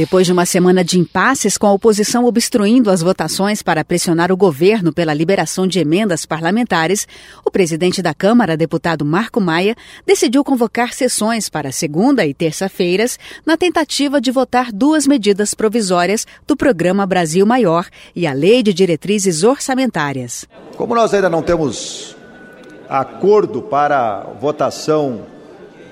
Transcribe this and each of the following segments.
Depois de uma semana de impasses com a oposição obstruindo as votações para pressionar o governo pela liberação de emendas parlamentares, o presidente da Câmara, deputado Marco Maia, decidiu convocar sessões para segunda e terça-feiras na tentativa de votar duas medidas provisórias do Programa Brasil Maior e a Lei de Diretrizes Orçamentárias. Como nós ainda não temos acordo para votação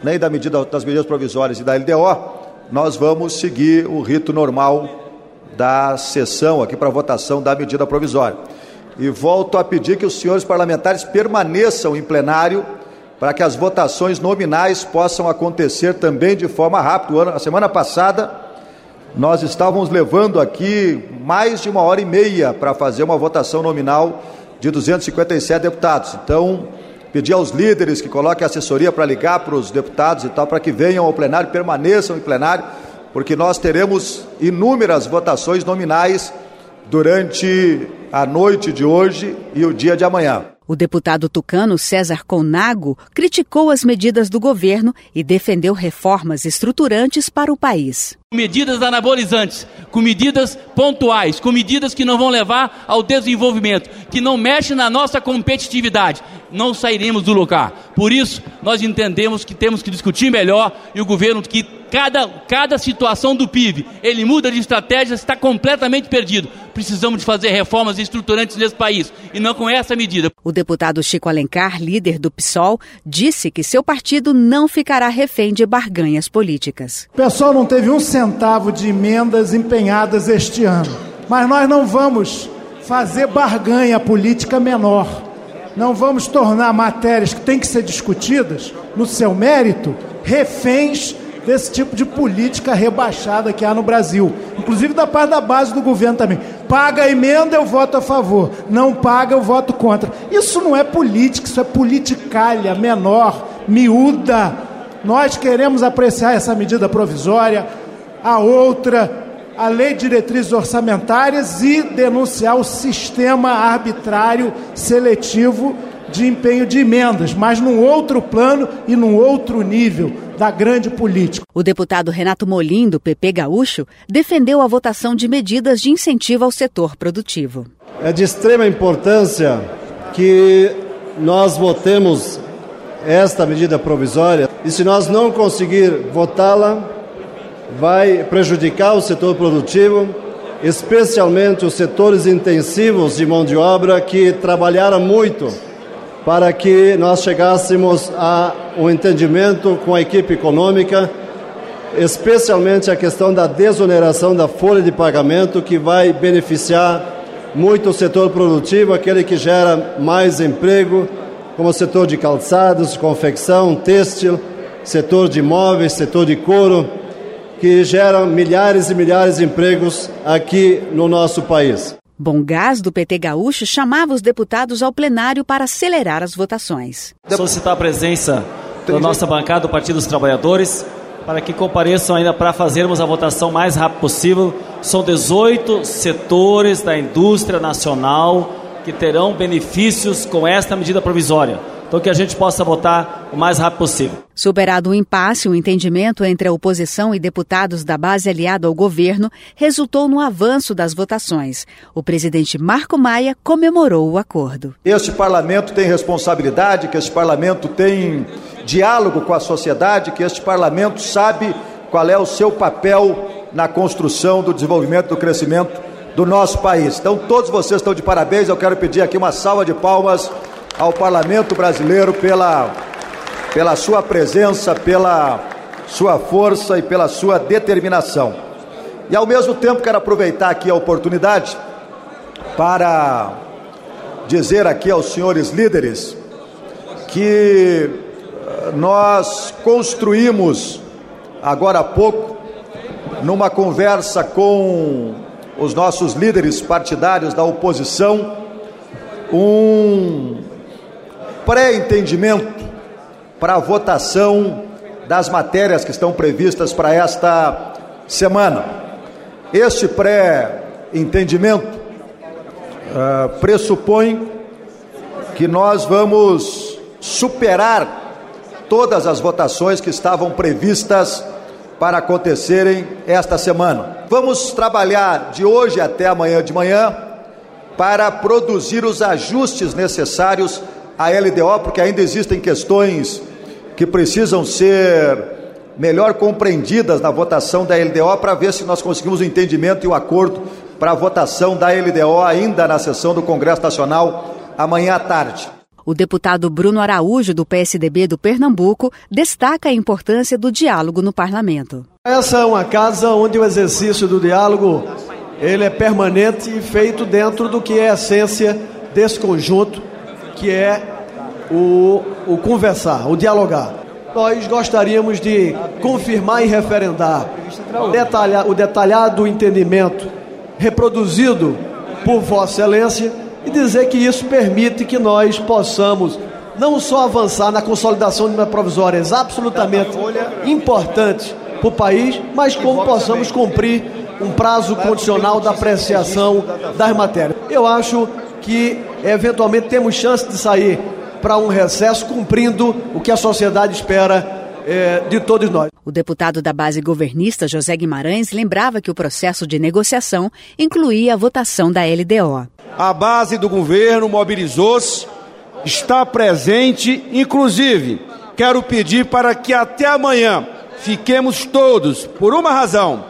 nem da medida, das medidas provisórias e da LDO, nós vamos seguir o rito normal da sessão aqui para votação da medida provisória. E volto a pedir que os senhores parlamentares permaneçam em plenário para que as votações nominais possam acontecer também de forma rápida. A semana passada, nós estávamos levando aqui mais de uma hora e meia para fazer uma votação nominal de 257 deputados. Então, pedir aos líderes que coloquem assessoria para ligar para os deputados e tal, para que venham ao plenário, permaneçam em plenário, porque nós teremos inúmeras votações nominais durante a noite de hoje e o dia de amanhã. O deputado tucano César Conago criticou as medidas do governo e defendeu reformas estruturantes para o país. Medidas anabolizantes, com medidas pontuais, com medidas que não vão levar ao desenvolvimento, que não mexem na nossa competitividade, não sairemos do lugar. Por isso, nós entendemos que temos que discutir melhor e o governo que cada, cada situação do PIB, ele muda de estratégia, está completamente perdido. Precisamos de fazer reformas estruturantes nesse país e não com essa medida. O deputado Chico Alencar, líder do PSOL, disse que seu partido não ficará refém de barganhas políticas. O pessoal não teve um centavo de emendas empenhadas este ano, mas nós não vamos fazer barganha política menor. Não vamos tornar matérias que têm que ser discutidas no seu mérito reféns desse tipo de política rebaixada que há no Brasil, inclusive da parte da base do governo também. Paga a emenda, eu voto a favor. Não paga, eu voto contra. Isso não é política, isso é politicalha menor, miúda. Nós queremos apreciar essa medida provisória, a outra, a lei de diretrizes orçamentárias e denunciar o sistema arbitrário seletivo de empenho de emendas, mas num outro plano e num outro nível da grande política. O deputado Renato Molim, do PP Gaúcho, defendeu a votação de medidas de incentivo ao setor produtivo. É de extrema importância que nós votemos esta medida provisória e se nós não conseguir votá-la, vai prejudicar o setor produtivo, especialmente os setores intensivos de mão de obra que trabalharam muito para que nós chegássemos a um entendimento com a equipe econômica, especialmente a questão da desoneração da folha de pagamento, que vai beneficiar muito o setor produtivo, aquele que gera mais emprego, como o setor de calçados, confecção, têxtil, setor de imóveis, setor de couro, que geram milhares e milhares de empregos aqui no nosso país. Bom Gás, do PT Gaúcho, chamava os deputados ao plenário para acelerar as votações. Solicitar a presença da nossa bancada do Partido dos Trabalhadores para que compareçam ainda para fazermos a votação mais rápido possível. São 18 setores da indústria nacional que terão benefícios com esta medida provisória. Então, que a gente possa votar o mais rápido possível. Superado o impasse, o entendimento entre a oposição e deputados da base aliada ao governo resultou no avanço das votações. O presidente Marco Maia comemorou o acordo. Este parlamento tem responsabilidade, que este parlamento tem diálogo com a sociedade, que este parlamento sabe qual é o seu papel na construção do desenvolvimento, do crescimento do nosso país. Então, todos vocês estão de parabéns. Eu quero pedir aqui uma salva de palmas ao Parlamento Brasileiro pela, pela sua presença, pela sua força e pela sua determinação. E ao mesmo tempo quero aproveitar aqui a oportunidade para dizer aqui aos senhores líderes que eh, nós construímos agora há pouco numa conversa com os nossos líderes partidários da oposição um pré-entendimento para a votação das matérias que estão previstas para esta semana. Este pré-entendimento uh, pressupõe que nós vamos superar todas as votações que estavam previstas para acontecerem esta semana. Vamos trabalhar de hoje até amanhã de manhã para produzir os ajustes necessários à LDO, porque ainda existem questões que precisam ser melhor compreendidas na votação da LDO para ver se nós conseguimos o entendimento e o acordo para a votação da LDO ainda na sessão do Congresso Nacional amanhã à tarde. O deputado Bruno Araújo, do PSDB do Pernambuco, destaca a importância do diálogo no parlamento. Essa é uma casa onde o exercício do diálogo ele é permanente e feito dentro do que é a essência desse conjunto, que é o, o conversar, o dialogar. Nós gostaríamos de confirmar e referendar o detalhado entendimento reproduzido por Vossa Excelência e dizer que isso permite que nós possamos não só avançar na consolidação de medidas provisórias absolutamente importantes para o país, mas como possamos cumprir um prazo condicional da apreciação das matérias. Eu acho que eventualmente temos chance de sair para um recesso cumprindo o que a sociedade espera é, de todos nós. O deputado da base governista, José Guimarães, lembrava que o processo de negociação incluía a votação da LDO. A base do governo mobilizou-se, está presente, inclusive, quero pedir para que até amanhã fiquemos todos, por uma razão,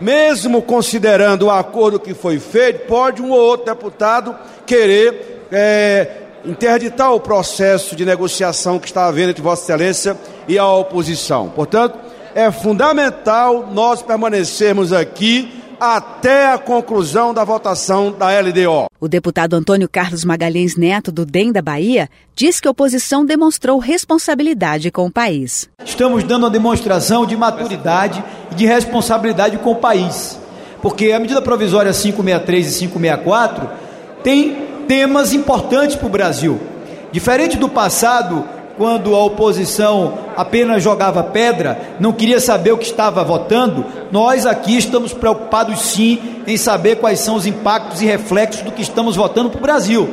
mesmo considerando o acordo que foi feito, pode um ou outro deputado querer é, interditar o processo de negociação que está havendo entre Vossa Excelência e a oposição. Portanto, é fundamental nós permanecermos aqui até a conclusão da votação da LDO. O deputado Antônio Carlos Magalhães Neto, do DEM da Bahia, diz que a oposição demonstrou responsabilidade com o país. Estamos dando uma demonstração de maturidade e de responsabilidade com o país. Porque a medida provisória 563 e 564 tem temas importantes para o Brasil. Diferente do passado, quando a oposição apenas jogava pedra, não queria saber o que estava votando, nós aqui estamos preocupados sim em saber quais são os impactos e reflexos do que estamos votando para o Brasil.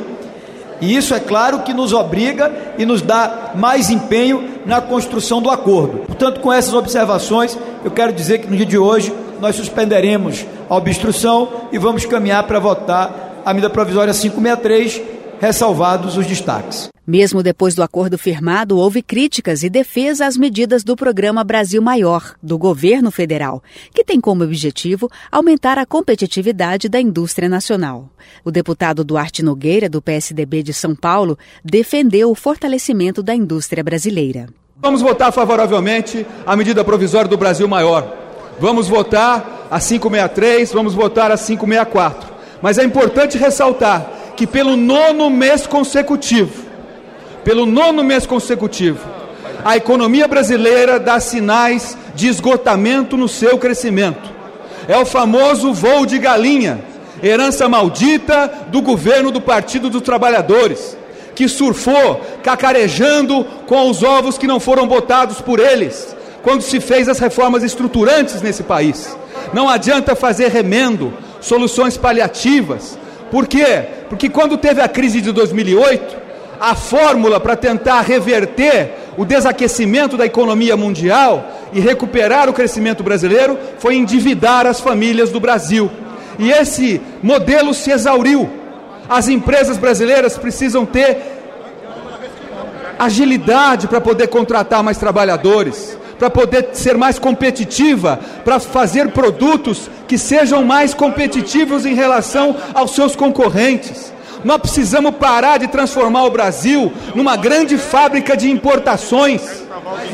E isso é claro que nos obriga e nos dá mais empenho na construção do acordo. Portanto, com essas observações, eu quero dizer que no dia de hoje nós suspenderemos a obstrução e vamos caminhar para votar a medida provisória 563, ressalvados os destaques. Mesmo depois do acordo firmado, houve críticas e defesa às medidas do programa Brasil Maior, do governo federal, que tem como objetivo aumentar a competitividade da indústria nacional. O deputado Duarte Nogueira, do PSDB de São Paulo, defendeu o fortalecimento da indústria brasileira. Vamos votar favoravelmente a medida provisória do Brasil Maior. Vamos votar a 563, vamos votar a 564. Mas é importante ressaltar que pelo nono mês consecutivo, pelo nono mês consecutivo, a economia brasileira dá sinais de esgotamento no seu crescimento. É o famoso voo de galinha, herança maldita do governo do Partido dos Trabalhadores, que surfou cacarejando com os ovos que não foram botados por eles, quando se fez as reformas estruturantes nesse país. Não adianta fazer remendo, soluções paliativas. Por quê? Porque quando teve a crise de 2008, a fórmula para tentar reverter o desaquecimento da economia mundial e recuperar o crescimento brasileiro foi endividar as famílias do Brasil. E esse modelo se exauriu. As empresas brasileiras precisam ter agilidade para poder contratar mais trabalhadores, para poder ser mais competitiva, para fazer produtos que sejam mais competitivos em relação aos seus concorrentes. Nós precisamos parar de transformar o Brasil numa grande fábrica de importações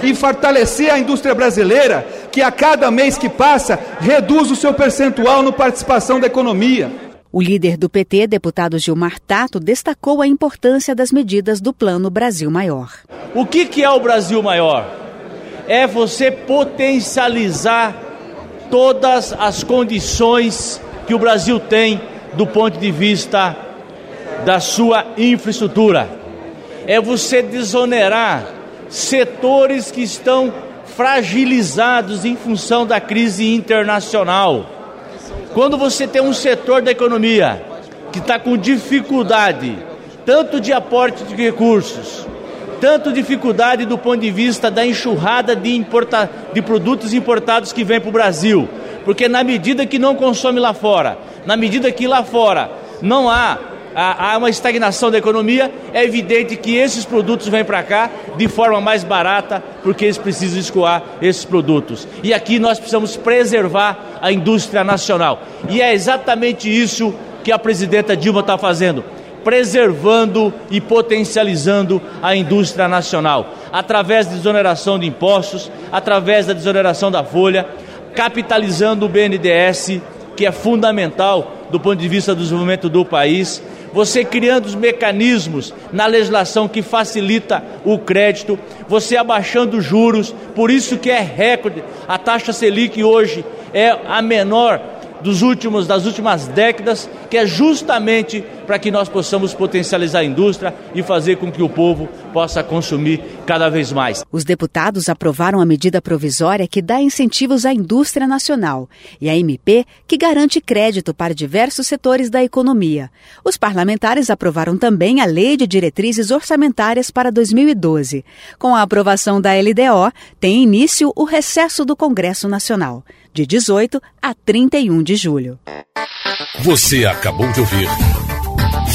e fortalecer a indústria brasileira, que a cada mês que passa reduz o seu percentual no participação da economia. O líder do PT, deputado Gilmar Tato, destacou a importância das medidas do Plano Brasil Maior. O que, que é o Brasil Maior? é você potencializar todas as condições que o Brasil tem do ponto de vista da sua infraestrutura. É você desonerar setores que estão fragilizados em função da crise internacional. Quando você tem um setor da economia que está com dificuldade, tanto de aporte de recursos, tanto dificuldade do ponto de vista da enxurrada de, importa, de produtos importados que vem para o Brasil. Porque na medida que não consome lá fora, na medida que lá fora não há, há uma estagnação da economia, é evidente que esses produtos vêm para cá de forma mais barata, porque eles precisam escoar esses produtos. E aqui nós precisamos preservar a indústria nacional. E é exatamente isso que a presidenta Dilma está fazendo preservando e potencializando a indústria nacional, através da desoneração de impostos, através da desoneração da folha, capitalizando o BNDES, que é fundamental do ponto de vista do desenvolvimento do país, você criando os mecanismos na legislação que facilita o crédito, você abaixando os juros, por isso que é recorde. A taxa Selic hoje é a menor dos últimos, das últimas décadas, que é justamente para que nós possamos potencializar a indústria e fazer com que o povo possa consumir cada vez mais. Os deputados aprovaram a medida provisória que dá incentivos à indústria nacional e a MP que garante crédito para diversos setores da economia. Os parlamentares aprovaram também a Lei de Diretrizes Orçamentárias para 2012. Com a aprovação da LDO, tem início o recesso do Congresso Nacional de 18 a 31 de julho. Você acabou de ouvir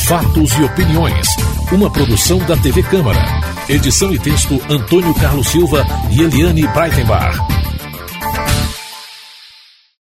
Fatos e Opiniões, uma produção da TV Câmara. Edição e texto Antônio Carlos Silva e Eliane Breitenbach.